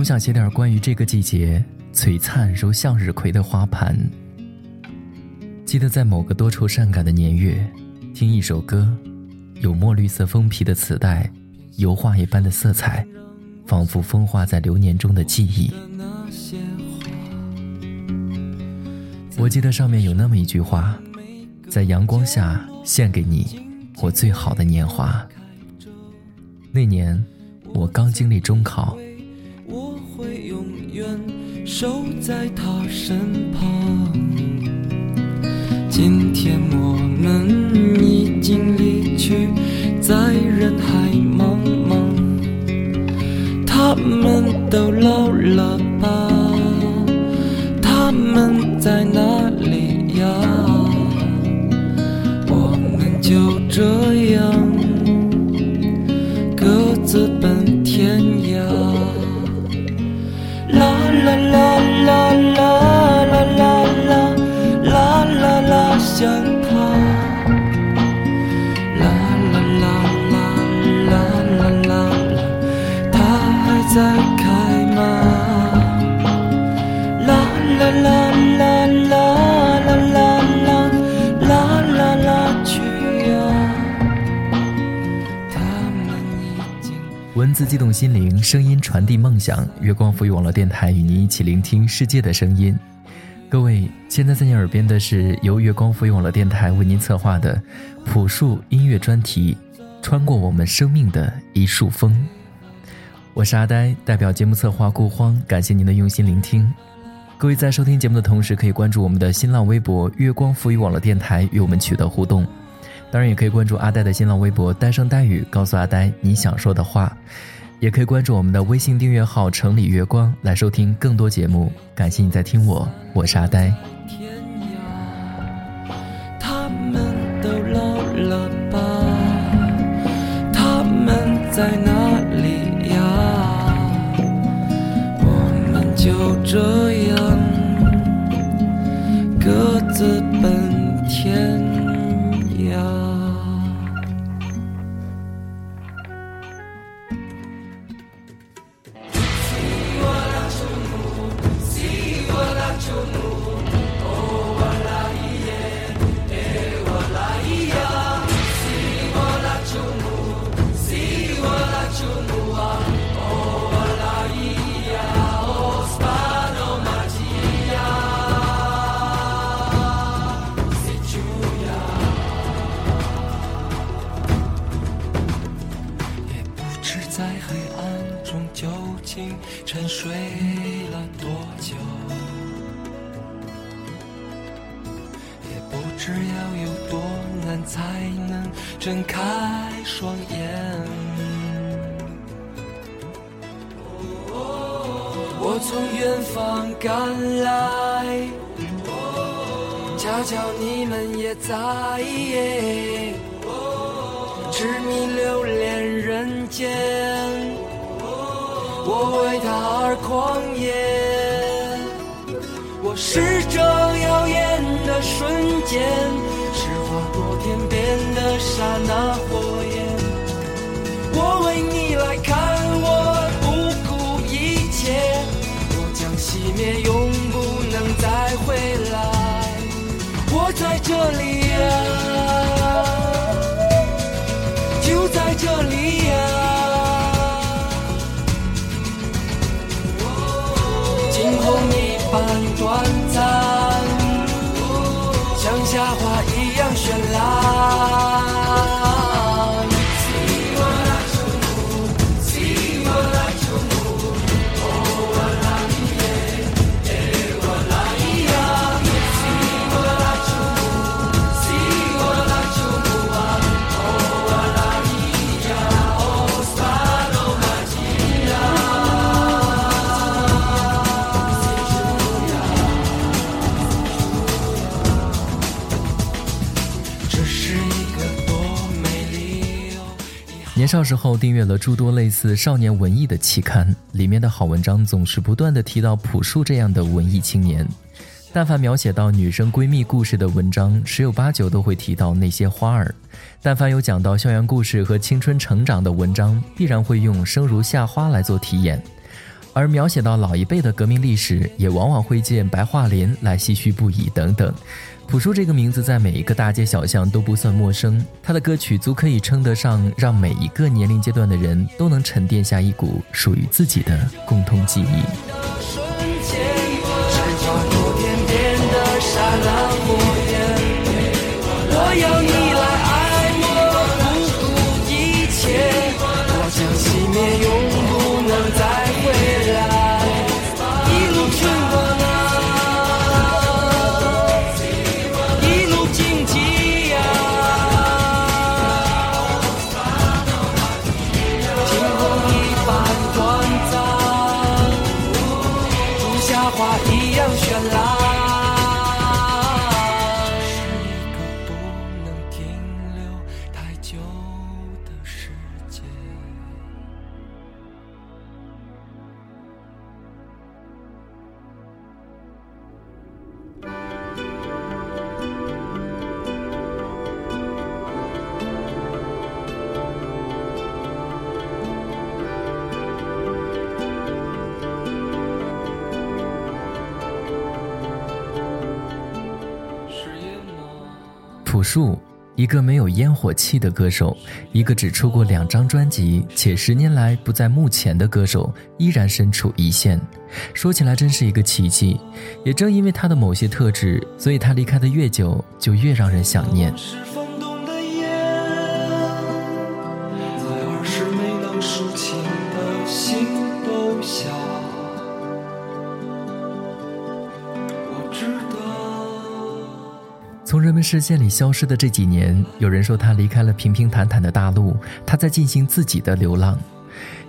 总想写点关于这个季节璀璨如向日葵的花盘。记得在某个多愁善感的年月，听一首歌，有墨绿色封皮的磁带，油画一般的色彩，仿佛风化在流年中的记忆。我记得上面有那么一句话：在阳光下献给你我最好的年华。那年我刚经历中考。远守在他身旁。今天我们已经离去，在人海茫茫。他们都老了吧？他们在哪里呀？我们就这样动心灵，声音传递梦想。月光赋予网络电台与您一起聆听世界的声音。各位，现在在你耳边的是由月光赋予网络电台为您策划的朴树音乐专题《穿过我们生命的一束风》。我是阿呆，代表节目策划顾荒，感谢您的用心聆听。各位在收听节目的同时，可以关注我们的新浪微博“月光赋予网络电台”，与我们取得互动。当然，也可以关注阿呆的新浪微博“呆声呆语”，告诉阿呆你想说的话。也可以关注我们的微信订阅号“城里月光”来收听更多节目。感谢你在听我，我是阿呆。方赶来，恰巧你们也在。痴迷留恋人间，我为他而狂野。我是这耀眼的瞬间，是划过天边的刹那火焰。我为你来看这里呀、年少时候订阅了诸多类似少年文艺的期刊，里面的好文章总是不断的提到朴树这样的文艺青年。但凡描写到女生闺蜜故事的文章，十有八九都会提到那些花儿；但凡有讲到校园故事和青春成长的文章，必然会用“生如夏花”来做题眼。而描写到老一辈的革命历史，也往往会见白桦林来唏嘘不已等等。朴树这个名字在每一个大街小巷都不算陌生，他的歌曲足可以称得上让每一个年龄阶段的人都能沉淀下一股属于自己的共同记忆。我要朴树，一个没有烟火气的歌手，一个只出过两张专辑且十年来不在幕前的歌手，依然身处一线。说起来真是一个奇迹。也正因为他的某些特质，所以他离开的越久，就越让人想念。们视线里消失的这几年，有人说他离开了平平坦坦的大陆，他在进行自己的流浪；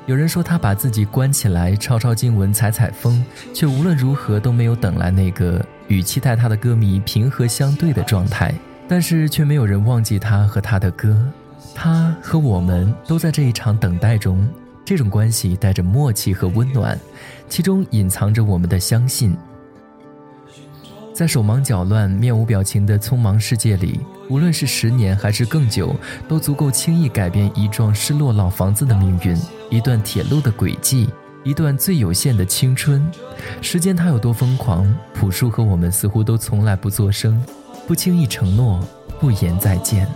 有人说他把自己关起来，抄抄经文，采采风，却无论如何都没有等来那个与期待他的歌迷平和相对的状态。但是却没有人忘记他和他的歌，他和我们都在这一场等待中。这种关系带着默契和温暖，其中隐藏着我们的相信。在手忙脚乱、面无表情的匆忙世界里，无论是十年还是更久，都足够轻易改变一幢失落老房子的命运，一段铁路的轨迹，一段最有限的青春。时间它有多疯狂？朴树和我们似乎都从来不作声，不轻易承诺，不言再见。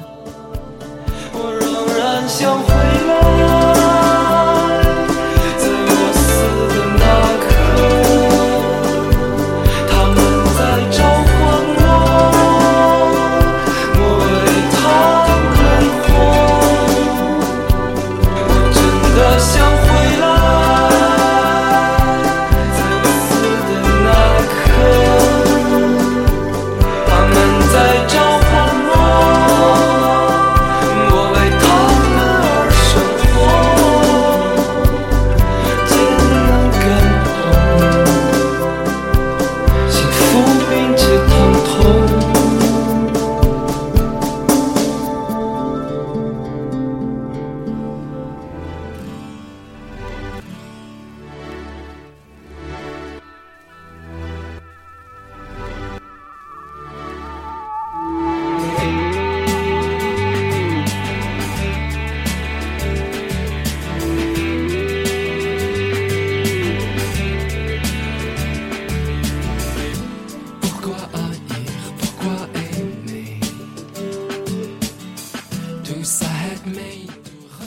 我仍然想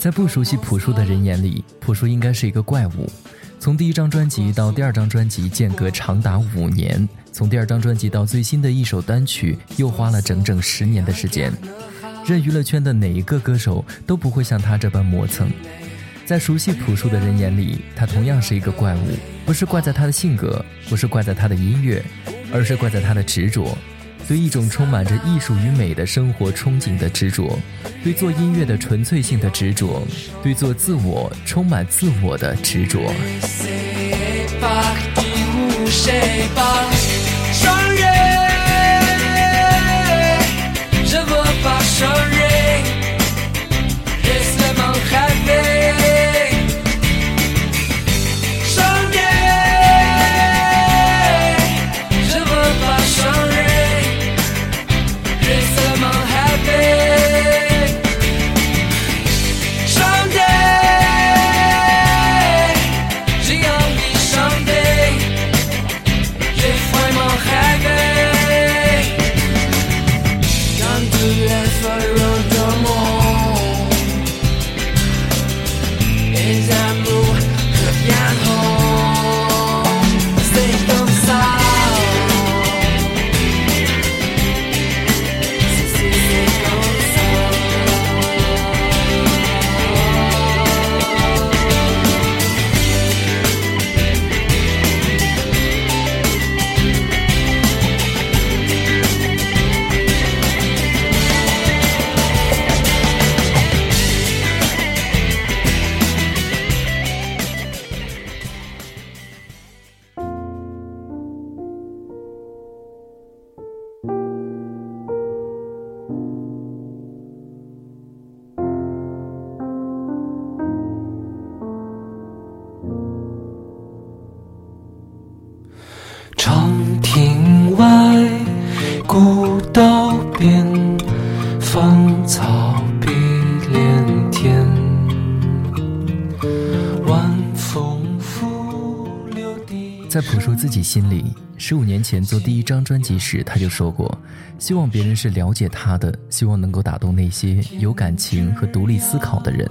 在不熟悉朴树的人眼里，朴树应该是一个怪物。从第一张专辑到第二张专辑，间隔长达五年；从第二张专辑到最新的一首单曲，又花了整整十年的时间。任娱乐圈的哪一个歌手都不会像他这般磨蹭。在熟悉朴树的人眼里，他同样是一个怪物，不是怪在他的性格，不是怪在他的音乐，而是怪在他的执着。对一种充满着艺术与美的生活憧憬的执着，对做音乐的纯粹性的执着，对做自我充满自我的执着。双人，双人，s。长亭外古道边芳草碧连天。晚风拂柳笛在朴树自己心里十五年前做第一张专辑时他就说过希望别人是了解他的希望能够打动那些有感情和独立思考的人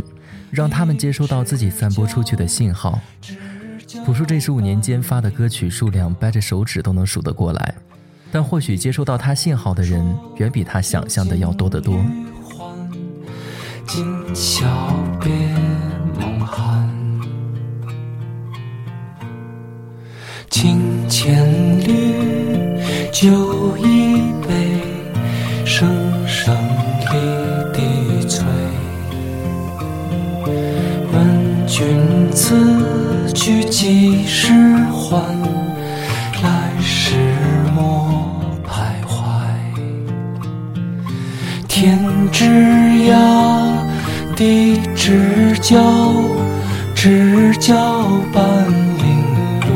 让他们接收到自己散播出去的信号。朴树这十五年间发的歌曲数量，掰着手指都能数得过来。但或许接收到他信号的人，远比他想象的要多得多。今宵别梦寒，清千缕酒一杯，声声离笛催。问君此去几时还？来时莫徘徊。天之涯，地之角，知交半零落。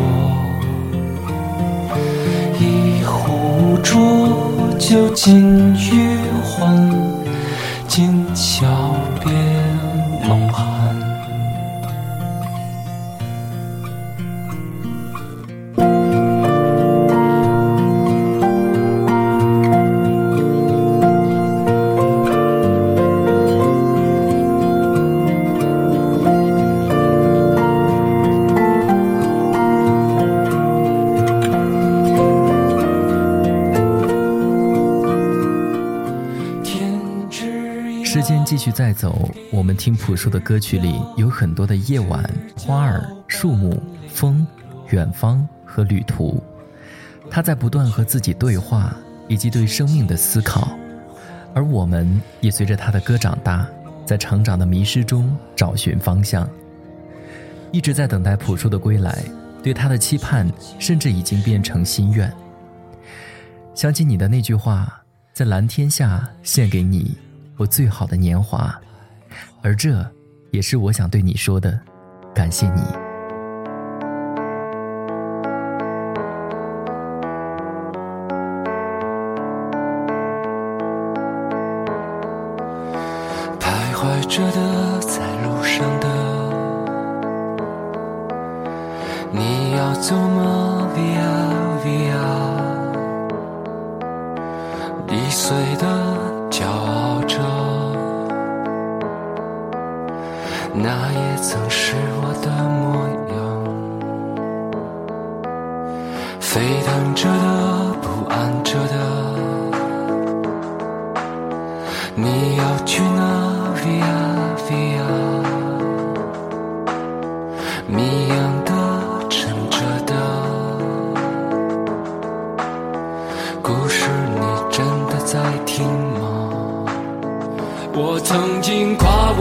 一壶浊酒尽余续再走，我们听朴树的歌曲里有很多的夜晚、花儿、树木、风、远方和旅途。他在不断和自己对话，以及对生命的思考。而我们也随着他的歌长大，在成长的迷失中找寻方向。一直在等待朴树的归来，对他的期盼甚至已经变成心愿。想起你的那句话，在蓝天下献给你我最好的年华，而这也是我想对你说的，感谢你。徘徊着的，在路上的，你要走吗？Via Via，易碎的骄傲着，那也曾是我的模样。沸腾着的，不安着的。你要去哪里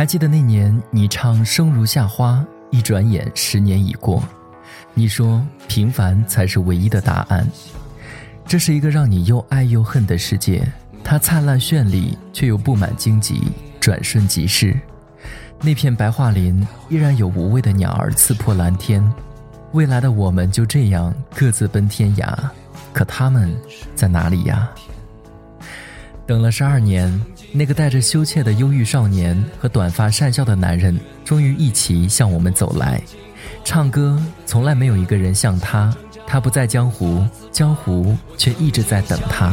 还记得那年你唱《生如夏花》，一转眼十年已过。你说平凡才是唯一的答案。这是一个让你又爱又恨的世界，它灿烂绚丽，却又布满荆棘，转瞬即逝。那片白桦林依然有无畏的鸟儿刺破蓝天。未来的我们就这样各自奔天涯，可他们在哪里呀？等了十二年，那个带着羞怯的忧郁少年和短发善笑的男人，终于一起向我们走来。唱歌从来没有一个人像他，他不在江湖，江湖却一直在等他。